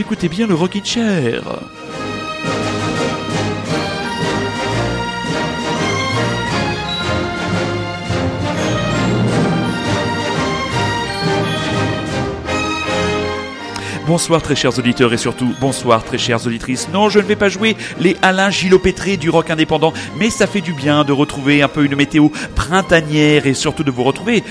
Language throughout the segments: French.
Écoutez bien le Rockin' Chair. Bonsoir très chers auditeurs et surtout bonsoir très chères auditrices. Non, je ne vais pas jouer les Alain Gilopétré du rock indépendant, mais ça fait du bien de retrouver un peu une météo printanière et surtout de vous retrouver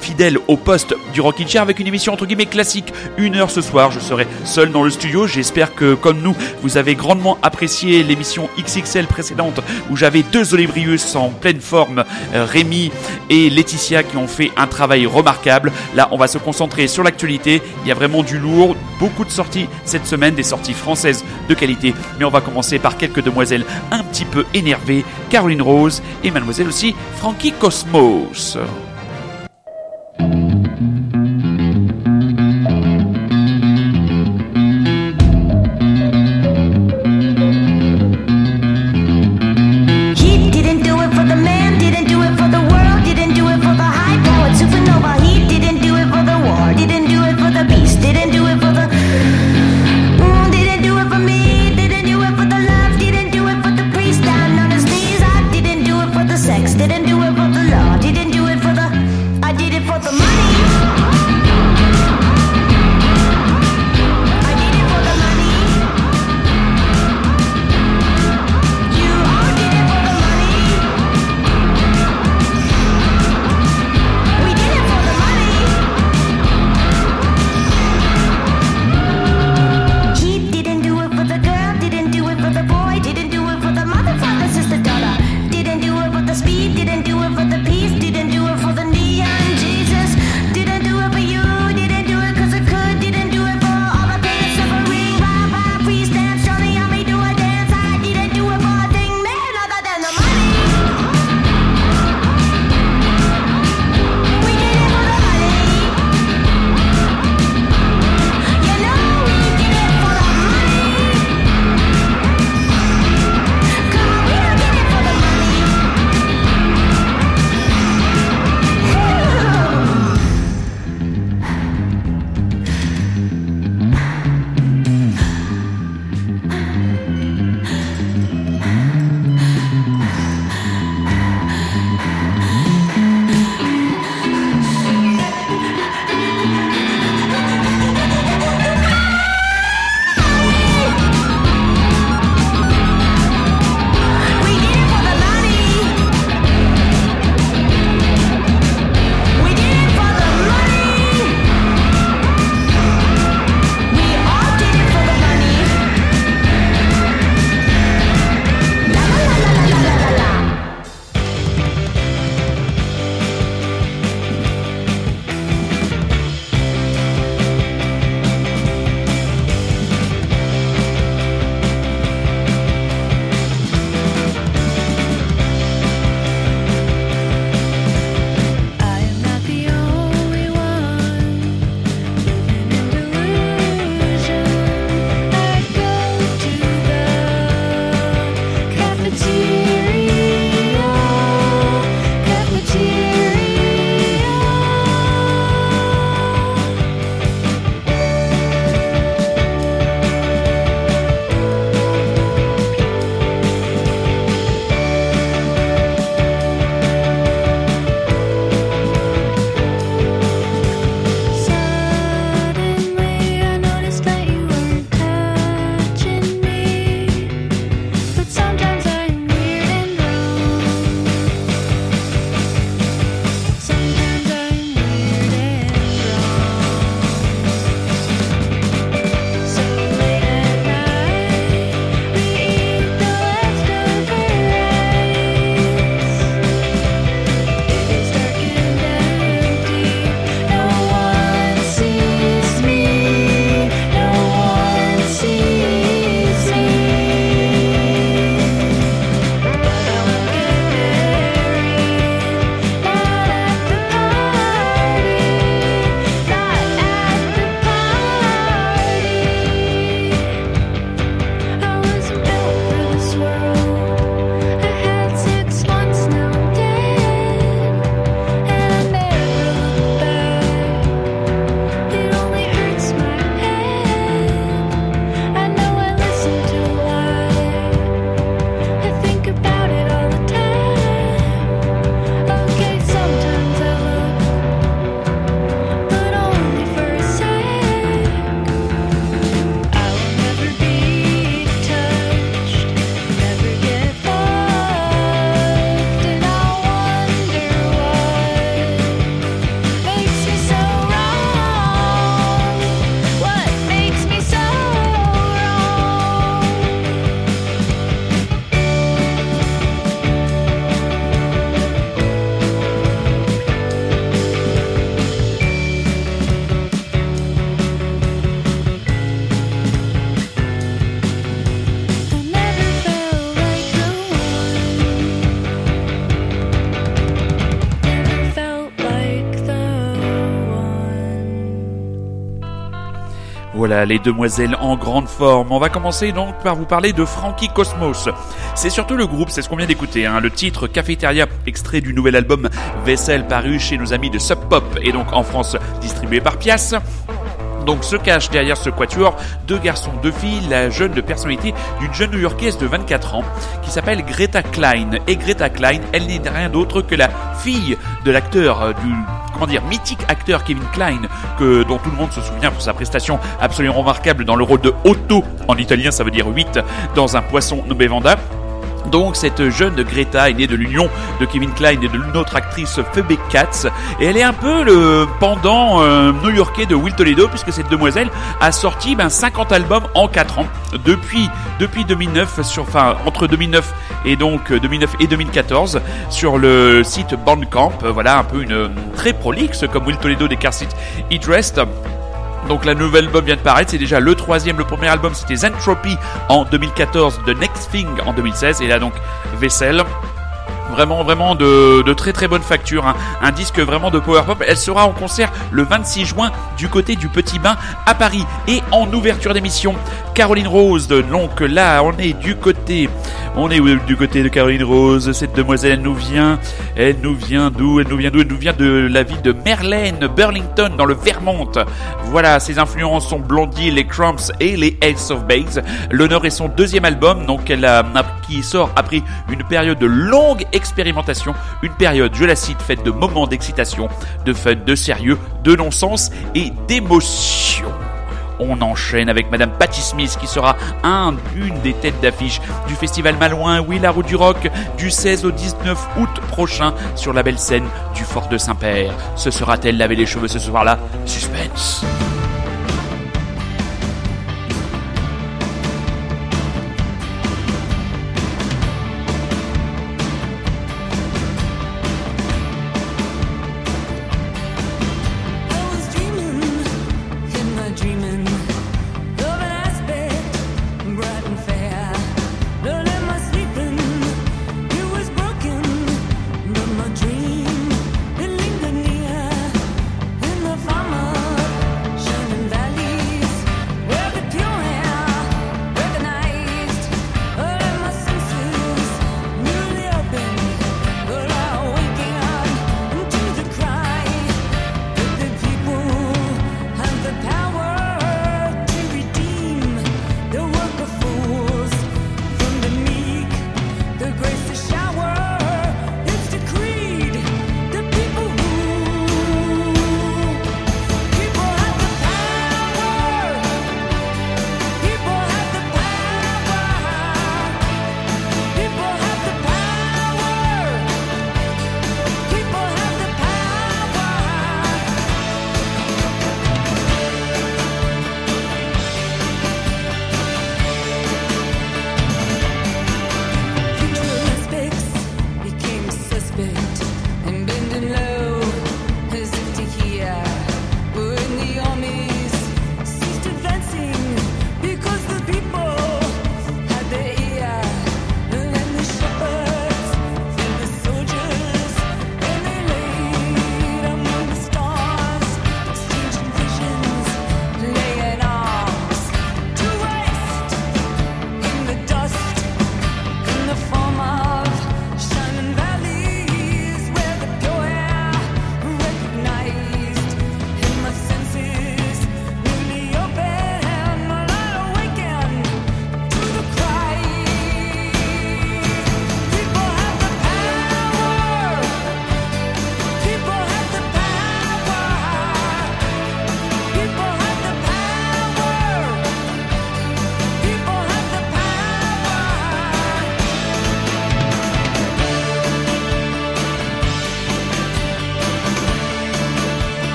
fidèle au poste du Rockin' Chair avec une émission entre guillemets classique. Une heure ce soir, je serai seul dans le studio. J'espère que, comme nous, vous avez grandement apprécié l'émission XXL précédente où j'avais deux Olébrius en pleine forme, euh, Rémi et Laetitia qui ont fait un travail remarquable. Là, on va se concentrer sur l'actualité. Il y a vraiment du lourd, beaucoup de sorties cette semaine, des sorties françaises de qualité. Mais on va commencer par quelques demoiselles un petit peu énervées, Caroline Rose et mademoiselle aussi Frankie Cosmos. Voilà les demoiselles en grande forme. On va commencer donc par vous parler de Frankie Cosmos. C'est surtout le groupe, c'est ce qu'on vient d'écouter. Hein. Le titre Cafeteria, extrait du nouvel album Vessel paru chez nos amis de Sub Pop et donc en France distribué par Pias donc se cache derrière ce quatuor deux garçons, deux filles, la jeune de personnalité d'une jeune new-yorkaise de 24 ans qui s'appelle Greta Klein. Et Greta Klein, elle n'est rien d'autre que la fille de l'acteur euh, du comment dire mythique acteur Kevin Klein que dont tout le monde se souvient pour sa prestation absolument remarquable dans le rôle de Otto en italien ça veut dire 8 dans un poisson nommé Vanda donc cette jeune Greta est née de l'union de Kevin Klein et de autre actrice Phoebe Katz. Et elle est un peu le pendant euh, new-yorkais de Will Toledo puisque cette demoiselle a sorti ben, 50 albums en 4 ans. Depuis depuis 2009 sur enfin entre 2009 et donc 2009 et 2014 sur le site Bandcamp. Voilà un peu une très prolixe comme Will Toledo des Car Seat It Rest donc la nouvelle album vient de paraître, c'est déjà le troisième. Le premier album c'était Zentropy en 2014, The Next Thing en 2016, et là donc Vessel. Vraiment, vraiment de, très très bonne facture. Hein. Un disque vraiment de power pop. Elle sera en concert le 26 juin du côté du Petit Bain à Paris. Et en ouverture d'émission, Caroline Rose. Donc là, on est du côté on est du côté de Caroline Rose. Cette demoiselle, elle nous vient, elle nous vient d'où? Elle nous vient d'où? Elle nous vient de la ville de Merlène, Burlington, dans le Vermont. Voilà, ses influences sont Blondie, les Cramps et les Ace of Base. L'honneur est son deuxième album, donc elle a, qui sort après une période de longue expérimentation, une période, je la cite, faite de moments d'excitation, de fun, de sérieux, de non-sens et d'émotion on enchaîne avec Madame Patty Smith qui sera un, une des têtes d'affiche du festival Malouin, oui la route du rock, du 16 au 19 août prochain sur la belle scène du Fort de Saint-Père. Ce sera-t-elle laver les cheveux ce soir-là? Suspense.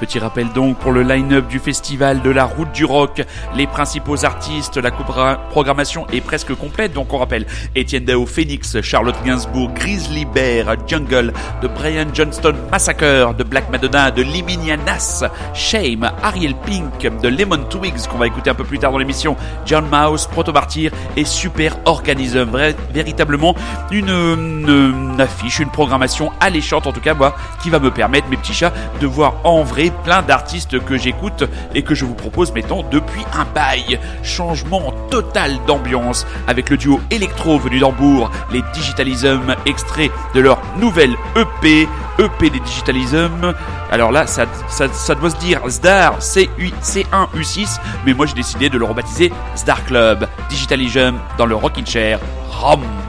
Petit rappel donc pour le line-up du festival de la route du rock, les principaux artistes, la programmation est presque complète, donc on rappelle Etienne Dao Phoenix, Charlotte Gainsbourg, Grizzly Bear, Jungle, de Brian Johnston Massacre, de Black Madonna, de Liminia Nas, Shame, Ariel Pink, de Lemon Twigs qu'on va écouter un peu plus tard dans l'émission, John Mouse, Proto Martyr et Super Organism. Vrai, véritablement une, une, affiche, une programmation alléchante en tout cas moi, qui va me permettre mes petits chats de voir en vrai plein d'artistes que j'écoute et que je vous propose mettons depuis un bail. Changement total d'ambiance avec le duo électro venu d'Hambourg, les Digitalism extraits de leur nouvelle EP, EP des Digitalism. Alors là, ça, doit se dire Zdar C1U6, mais moi j'ai décidé de le rebaptiser Zdar Club, Digitalism dans le Rockin' Chair, ROM.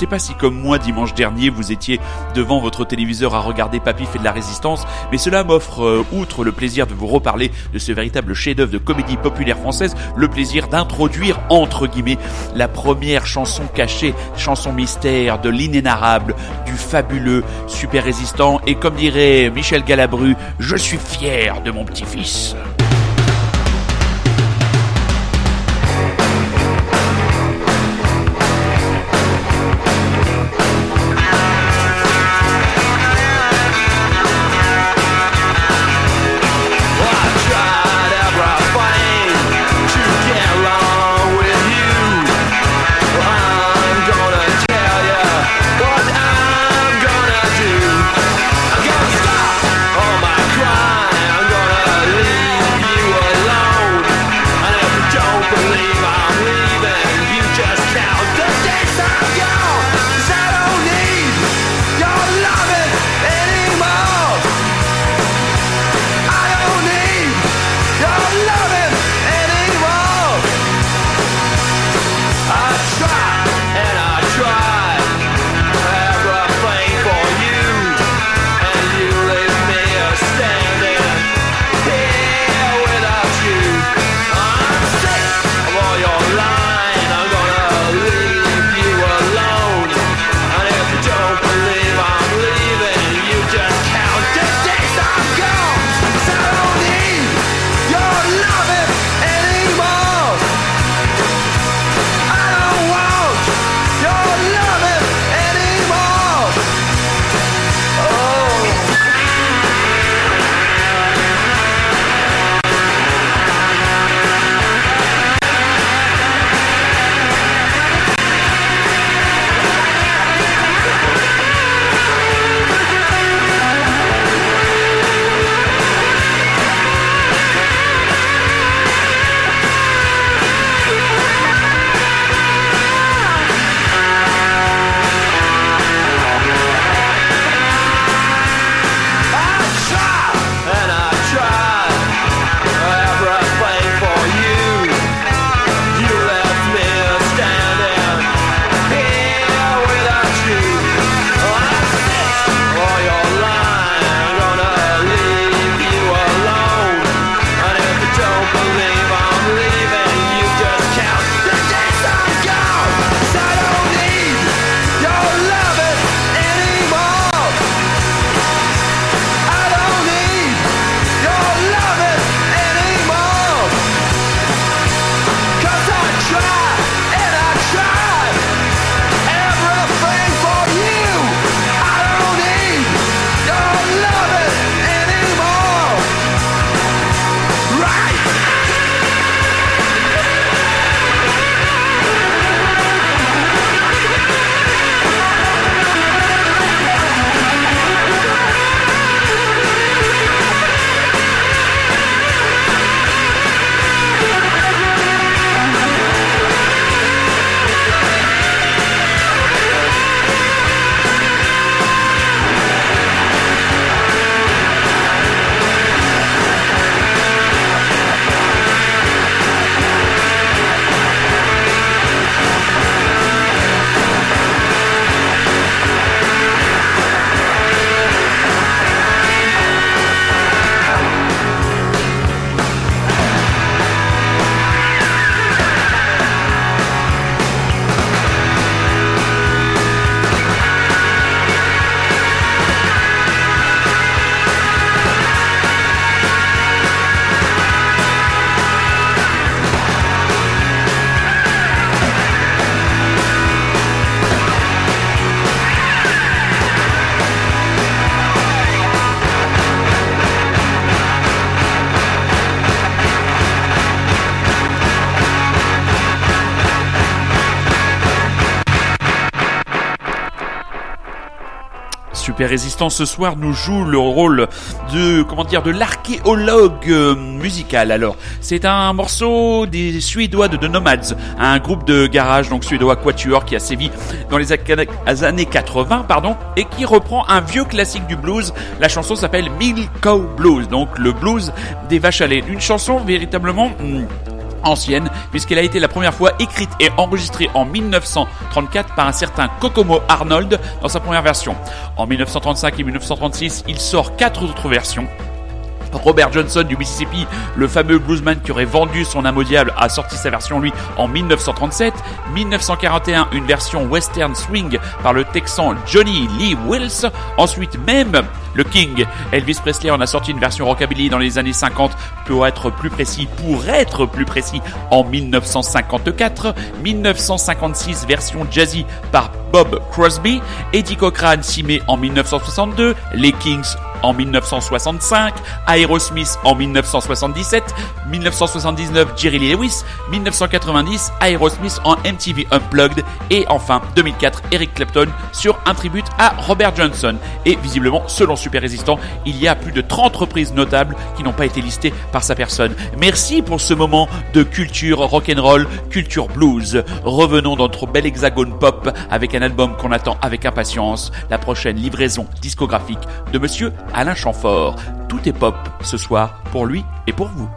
Sais pas si comme moi dimanche dernier vous étiez devant votre téléviseur à regarder Papy fait de la résistance, mais cela m'offre, euh, outre le plaisir de vous reparler de ce véritable chef-d'œuvre de comédie populaire française, le plaisir d'introduire entre guillemets la première chanson cachée, chanson mystère de l'inénarrable, du fabuleux, super résistant et comme dirait Michel Galabru, je suis fier de mon petit-fils. Résistance ce soir nous joue le rôle de comment dire de l'archéologue euh, musical. Alors, c'est un morceau des Suédois de The Nomads, un groupe de garage donc suédois quatuor qui a sévi dans les années 80 pardon et qui reprend un vieux classique du blues. La chanson s'appelle Milk Cow Blues, donc le blues des vaches à lait. Une chanson véritablement hmm, ancienne, puisqu'elle a été la première fois écrite et enregistrée en 1934 par un certain Kokomo Arnold dans sa première version. En 1935 et 1936, il sort quatre autres versions Robert Johnson du Mississippi, le fameux bluesman qui aurait vendu son âme au diable, a sorti sa version lui en 1937. 1941, une version western swing par le Texan Johnny Lee Wills. Ensuite, même le King, Elvis Presley en a sorti une version rockabilly dans les années 50, pour être plus précis, pour être plus précis, en 1954. 1956, version jazzy par Bob Crosby. Eddie Cochran s'y met en 1962. Les Kings en 1965, Aerosmith en 1977, 1979 Jerry Lee Lewis, 1990 Aerosmith en MTV Unplugged et enfin 2004 Eric Clapton sur un tribute à Robert Johnson. Et visiblement, selon Super Résistant, il y a plus de 30 reprises notables qui n'ont pas été listées par sa personne. Merci pour ce moment de culture rock'n'roll, culture blues. Revenons dans notre bel hexagone pop avec un album qu'on attend avec impatience, la prochaine livraison discographique de Monsieur Alain Chamfort. Tout est pop ce soir pour lui et pour vous.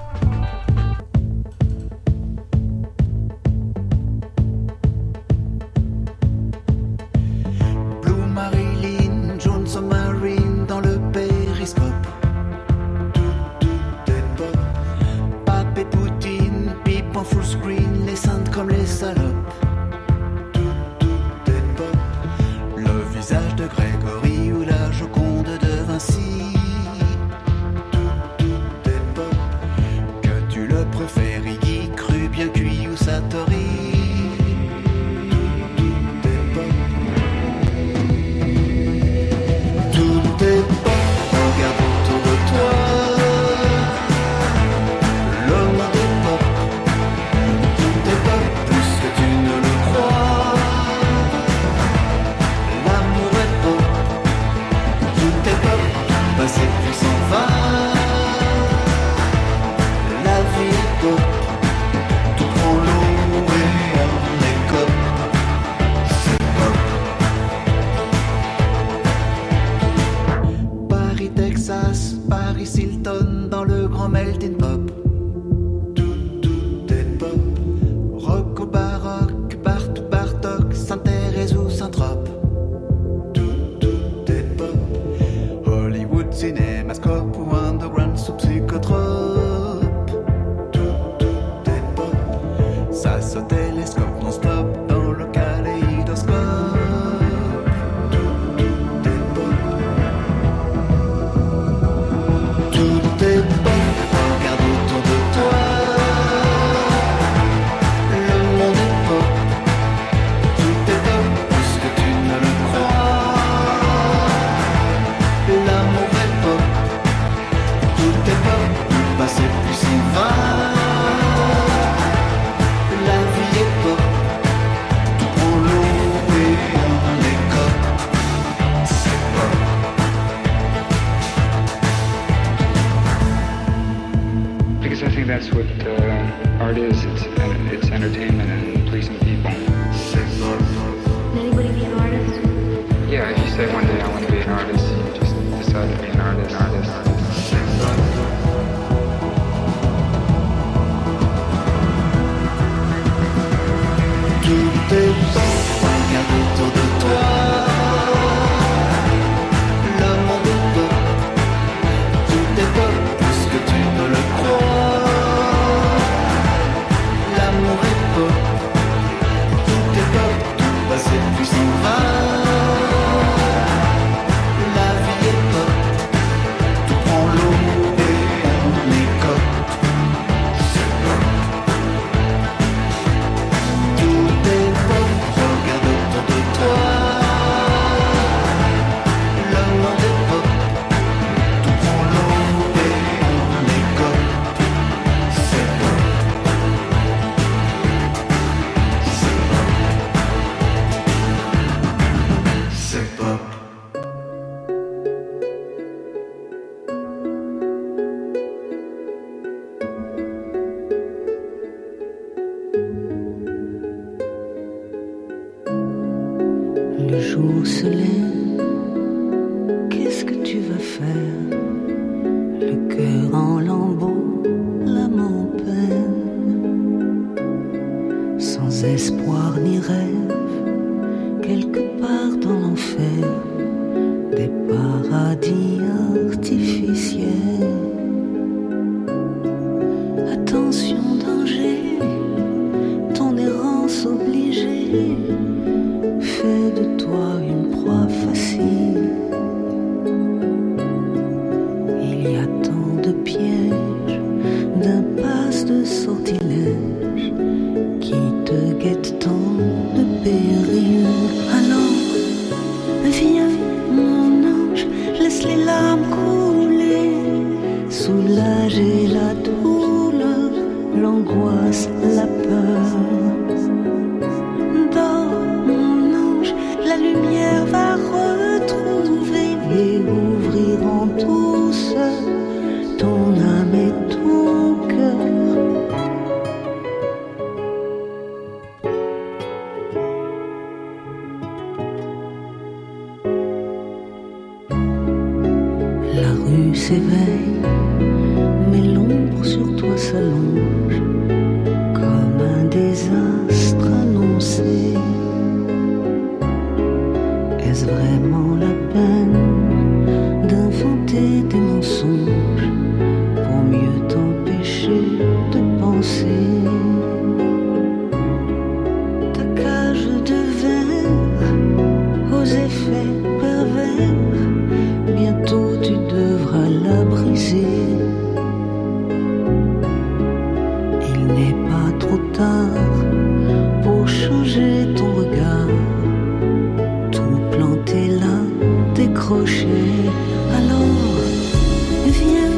espoir ni rêve, quelque part dans l'enfer, des paradis artificiels. Décrocher. Alors, viens,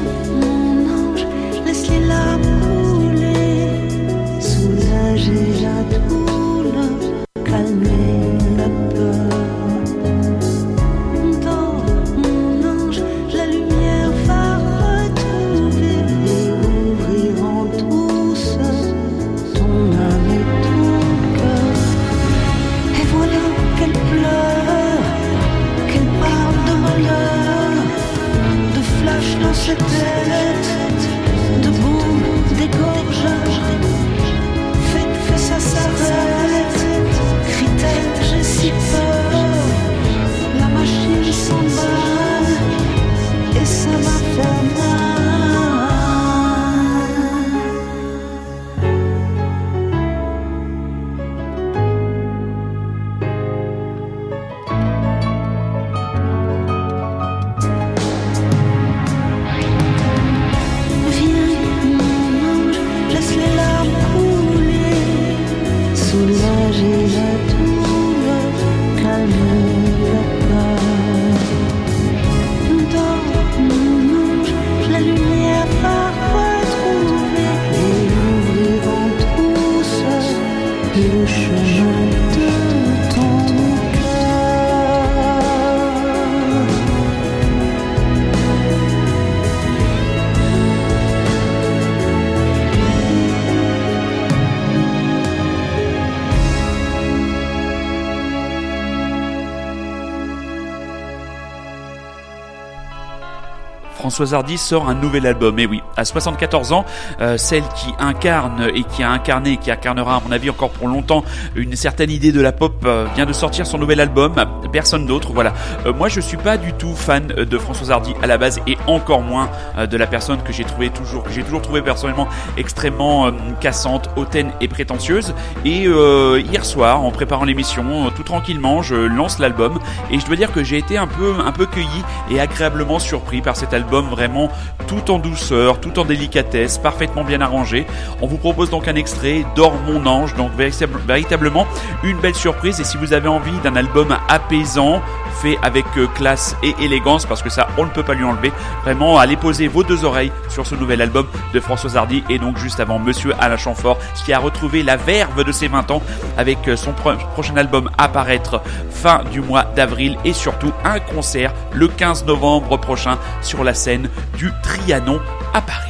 Françoise Hardy sort un nouvel album. Et oui, à 74 ans, euh, celle qui incarne et qui a incarné, qui incarnera à mon avis encore pour longtemps une certaine idée de la pop, euh, vient de sortir son nouvel album. Personne d'autre. Voilà. Euh, moi, je suis pas du tout fan de Françoise Hardy à la base et encore moins de la personne que j'ai toujours, que j'ai toujours personnellement extrêmement cassante, hautaine et prétentieuse. Et hier soir, en préparant l'émission, tout tranquillement, je lance l'album et je dois dire que j'ai été un peu, un peu cueilli et agréablement surpris par cet album vraiment tout en douceur, tout en délicatesse, parfaitement bien arrangé. On vous propose donc un extrait Dors mon ange, donc véritable- véritablement une belle surprise. Et si vous avez envie d'un album apaisant, fait avec euh, classe et élégance, parce que ça on ne peut pas lui enlever, vraiment allez poser vos deux oreilles sur ce nouvel album de Françoise Hardy et donc juste avant Monsieur Alain Chamfort qui a retrouvé la verve de ses 20 ans avec euh, son pro- prochain album à paraître fin du mois d'avril et surtout un concert le 15 novembre prochain sur la scène du Trianon à Paris.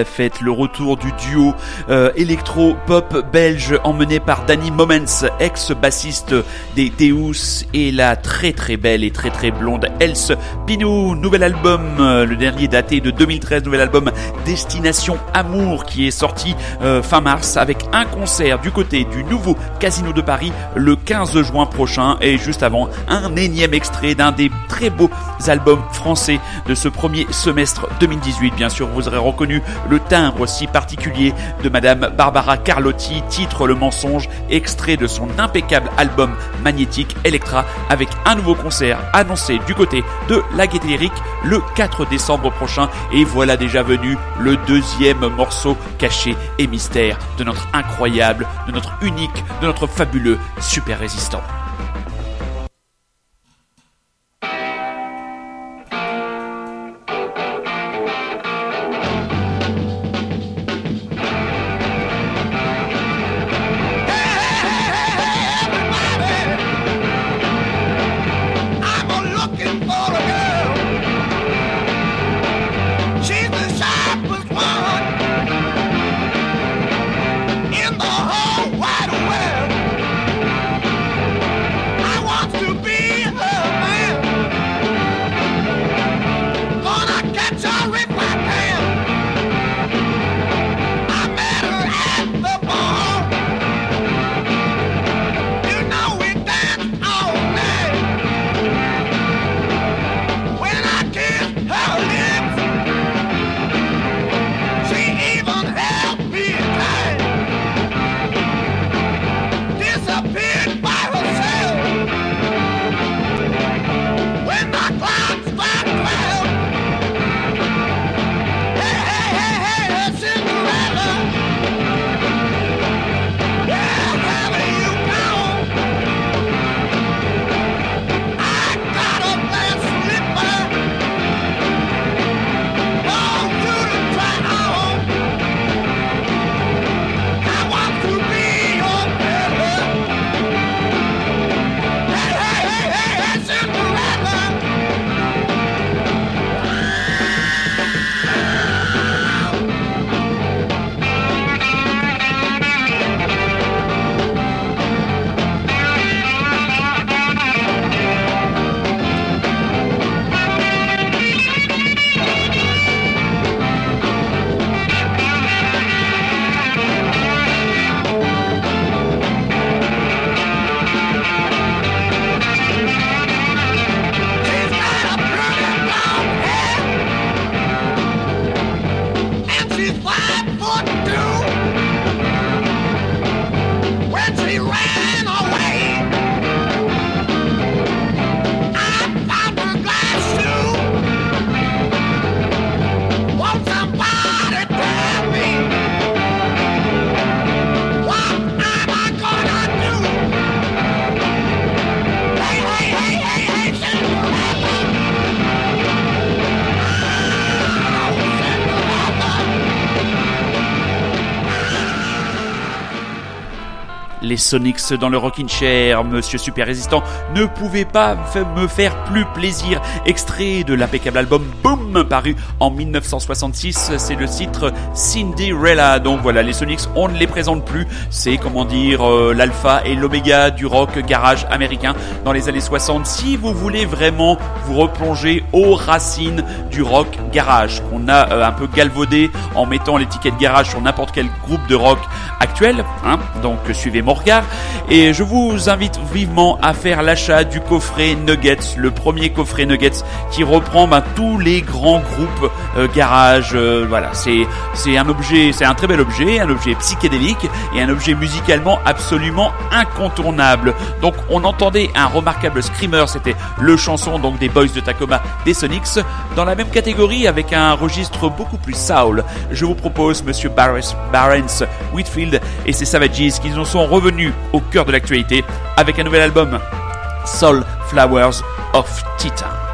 La fête, le retour du duo euh, électro-pop belge emmené par Danny Moments, ex-bassiste des Deus, et la très très belle et très très blonde Else Pinou, nouvel album, euh, le dernier daté de 2013, nouvel album Destination Amour qui est sorti euh, fin mars avec un concert du côté du nouveau Casino de Paris le 15 juin prochain et juste avant un énième extrait d'un des très beaux albums français de ce premier semestre 2018. Bien sûr, vous aurez reconnu le timbre si particulier de Madame Barbara Carlotti, titre Le mensonge, extrait de son impeccable album magnétique Electra avec un nouveau concert annoncé du côté de la Gaîté le 4 décembre prochain. Et voilà déjà venu le deuxième morceau caché et mystère de notre incroyable, de notre unique, de notre fabuleux super résistant. Sonics dans le Rockin' Chair, Monsieur Super Résistant ne pouvait pas me faire plus plaisir. Extrait de l'impeccable album Boom, paru en 1966, c'est le titre Cinderella. Donc voilà, les Sonics, on ne les présente plus. C'est comment dire euh, l'alpha et l'oméga du rock garage américain dans les années 60. Si vous voulez vraiment replonger aux racines du rock garage qu'on a euh, un peu galvaudé en mettant l'étiquette garage sur n'importe quel groupe de rock actuel, hein, donc euh, suivez mon regard. Et je vous invite vivement à faire l'achat du coffret Nuggets, le premier coffret Nuggets qui reprend ben, tous les grands groupes euh, garage. voilà, c'est c'est un objet, c'est un très bel objet, un objet psychédélique et un objet musicalement absolument incontournable. Donc on entendait un remarquable screamer, c'était le chanson donc des De Tacoma des Sonics, dans la même catégorie avec un registre beaucoup plus soul. Je vous propose Monsieur Barnes Whitfield et ses Savages qui nous sont revenus au cœur de l'actualité avec un nouvel album Soul Flowers of Titan.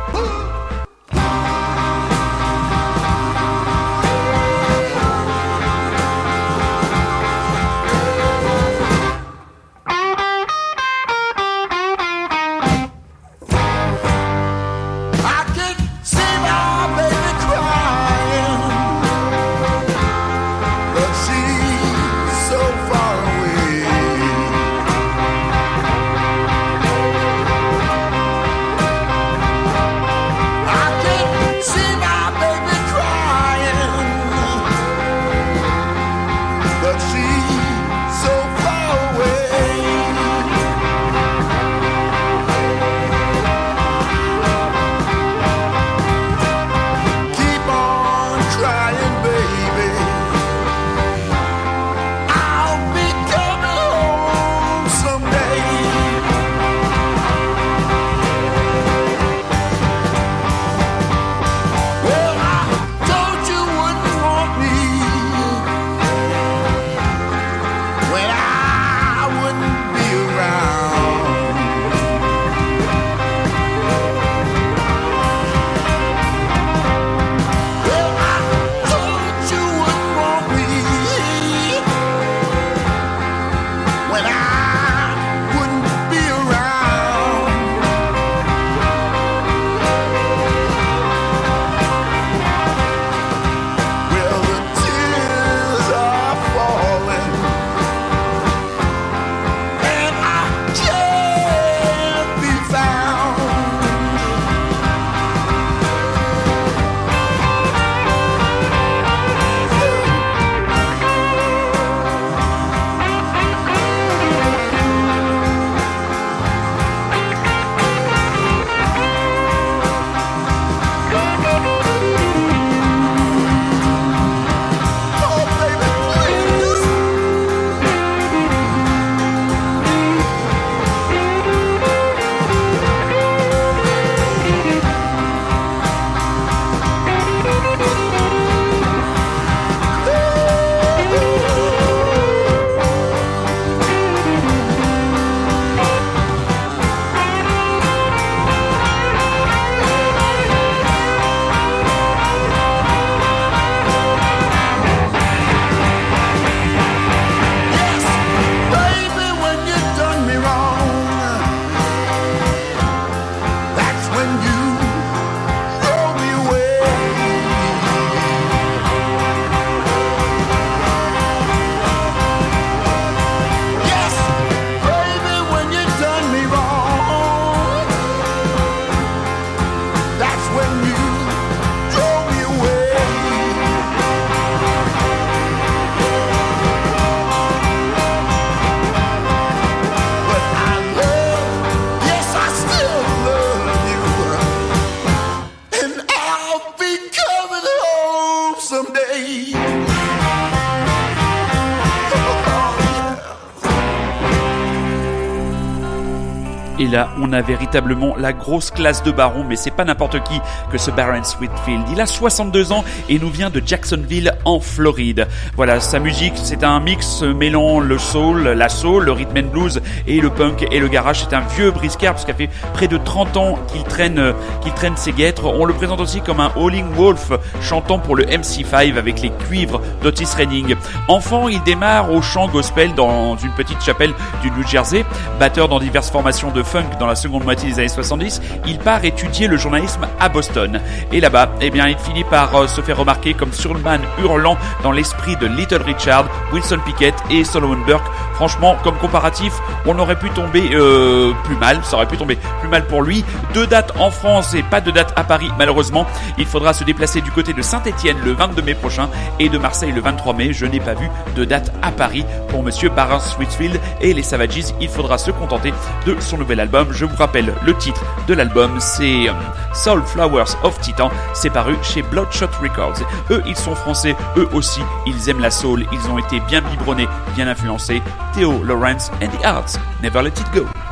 On a véritablement la grosse classe de baron, mais c'est pas n'importe qui que ce Baron Sweetfield. Il a 62 ans et nous vient de Jacksonville en Floride. Voilà, sa musique, c'est un mix mêlant le soul, la soul, le rhythm and blues et le punk et le garage. C'est un vieux briscard parce qu'il fait près de 30 ans qu'il traîne, qu'il traîne ses guêtres. On le présente aussi comme un Howling Wolf chantant pour le MC5 avec les cuivres d'Otis Redding. Enfant, il démarre au chant gospel dans une petite chapelle du New Jersey, batteur dans diverses formations de funk dans la seconde moitié des années 70, il part étudier le journalisme à Boston. Et là-bas, eh bien, il finit par euh, se faire remarquer comme surman hurlant dans l'esprit de Little Richard, Wilson Pickett et Solomon Burke. Franchement, comme comparatif, on aurait pu tomber euh, plus mal, ça aurait pu tomber plus mal pour lui. Deux dates en France et pas de date à Paris, malheureusement. Il faudra se déplacer du côté de Saint-Etienne le 22 mai prochain et de Marseille le 23 mai. Je n'ai pas vu de date à Paris pour Monsieur Baron Sweetfield et les Savages. Il faudra se contenter de son nouvel album. Je vous rappelle le titre de l'album, c'est euh, Soul Flowers of Titan. C'est paru chez Bloodshot Records. Eux, ils sont français. Eux aussi, ils aiment la soul. Ils ont été bien biberonnés, bien influencés. Theo Lawrence and the Arts. Never let it go.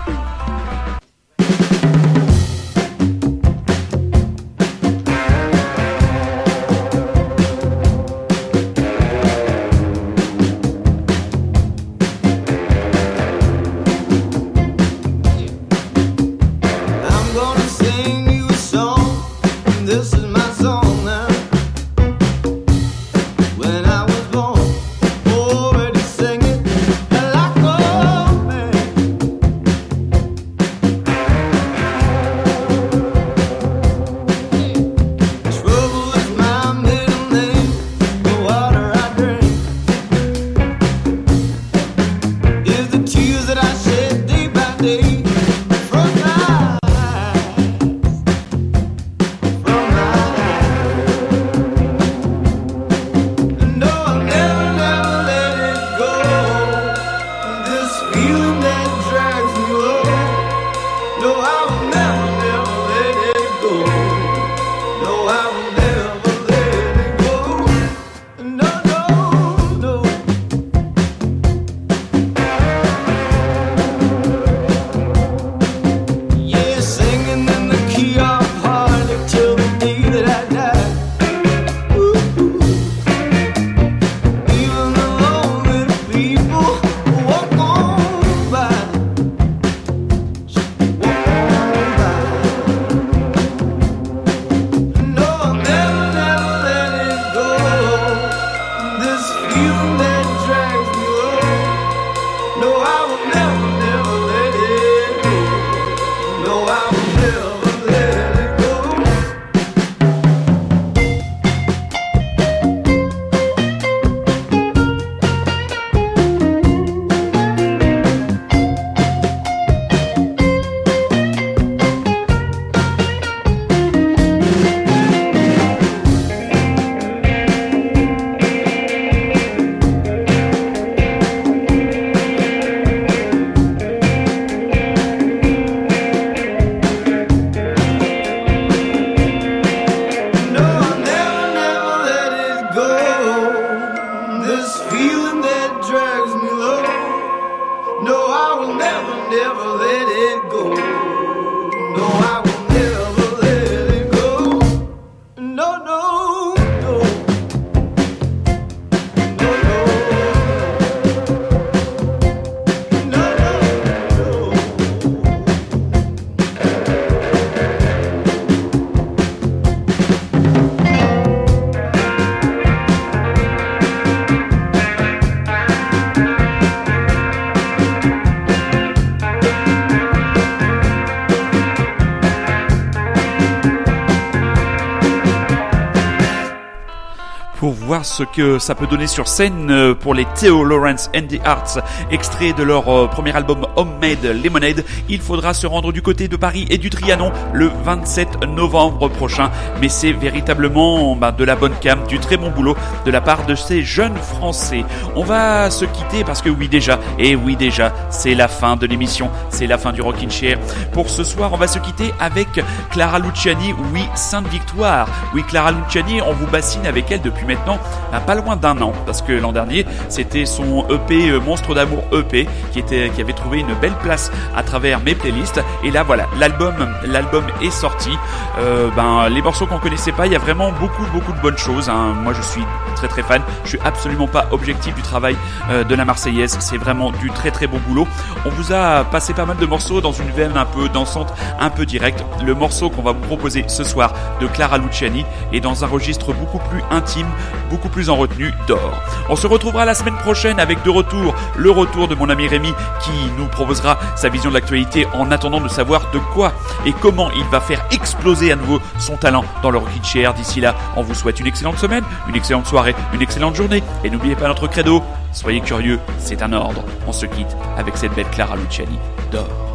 Ce que ça peut donner sur scène euh, pour les Theo Lawrence and the Arts, extrait de leur euh, premier album Homemade Lemonade. Il faudra se rendre du côté de Paris et du Trianon le 27 novembre prochain. Mais c'est véritablement bah, de la bonne cam, du très bon boulot de la part de ces jeunes Français. On va se quitter parce que oui déjà, et oui déjà, c'est la fin de l'émission, c'est la fin du Rockin' Chair. Pour ce soir, on va se quitter avec Clara Luciani, oui, Sainte Victoire. Oui, Clara Luciani, on vous bassine avec elle depuis maintenant pas loin d'un an, parce que l'an dernier c'était son EP euh, Monstre d'amour EP qui était qui avait trouvé une belle place à travers mes playlists. Et là voilà, l'album l'album est sorti. Euh, ben les morceaux qu'on connaissait pas, il y a vraiment beaucoup beaucoup de bonnes choses. hein. Moi je suis très très fan. Je suis absolument pas objectif du travail euh, de la Marseillaise. C'est vraiment du très très bon boulot. On vous a passé pas mal de morceaux dans une veine un peu dansante, un peu directe. Le morceau qu'on va vous proposer ce soir de Clara Luciani est dans un registre beaucoup plus intime, beaucoup plus en retenue d'or. On se retrouvera la semaine prochaine avec de retour le retour de mon ami Rémi qui nous proposera sa vision de l'actualité en attendant de savoir de quoi et comment il va faire exploser à nouveau son talent dans le Rockin' Chair. D'ici là, on vous souhaite une excellente semaine, une excellente soirée, une excellente journée et n'oubliez pas notre credo, soyez curieux, c'est un ordre. On se quitte avec cette belle Clara Luciani d'or.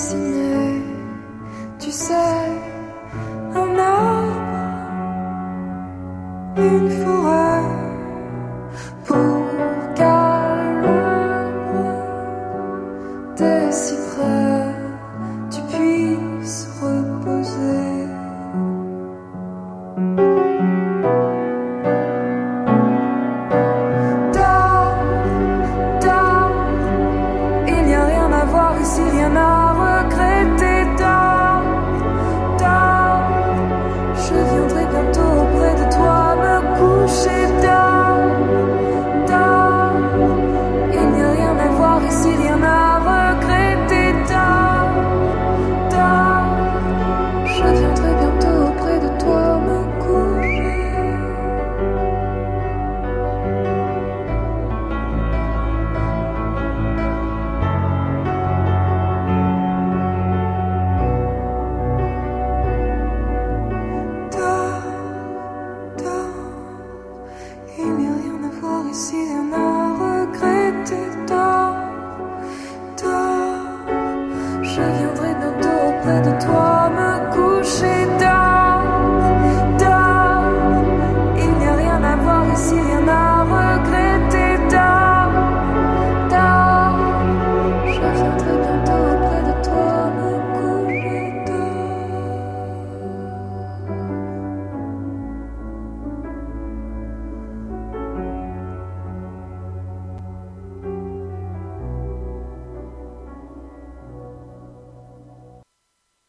see.